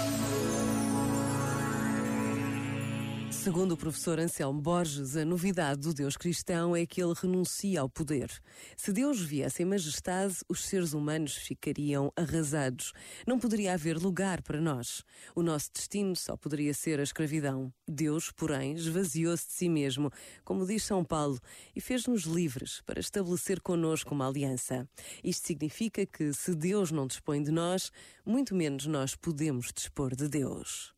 Thank you. Segundo o professor Anselmo Borges, a novidade do Deus cristão é que ele renuncia ao poder. Se Deus viesse em majestade, os seres humanos ficariam arrasados. Não poderia haver lugar para nós. O nosso destino só poderia ser a escravidão. Deus, porém, esvaziou-se de si mesmo, como diz São Paulo, e fez-nos livres para estabelecer conosco uma aliança. Isto significa que, se Deus não dispõe de nós, muito menos nós podemos dispor de Deus.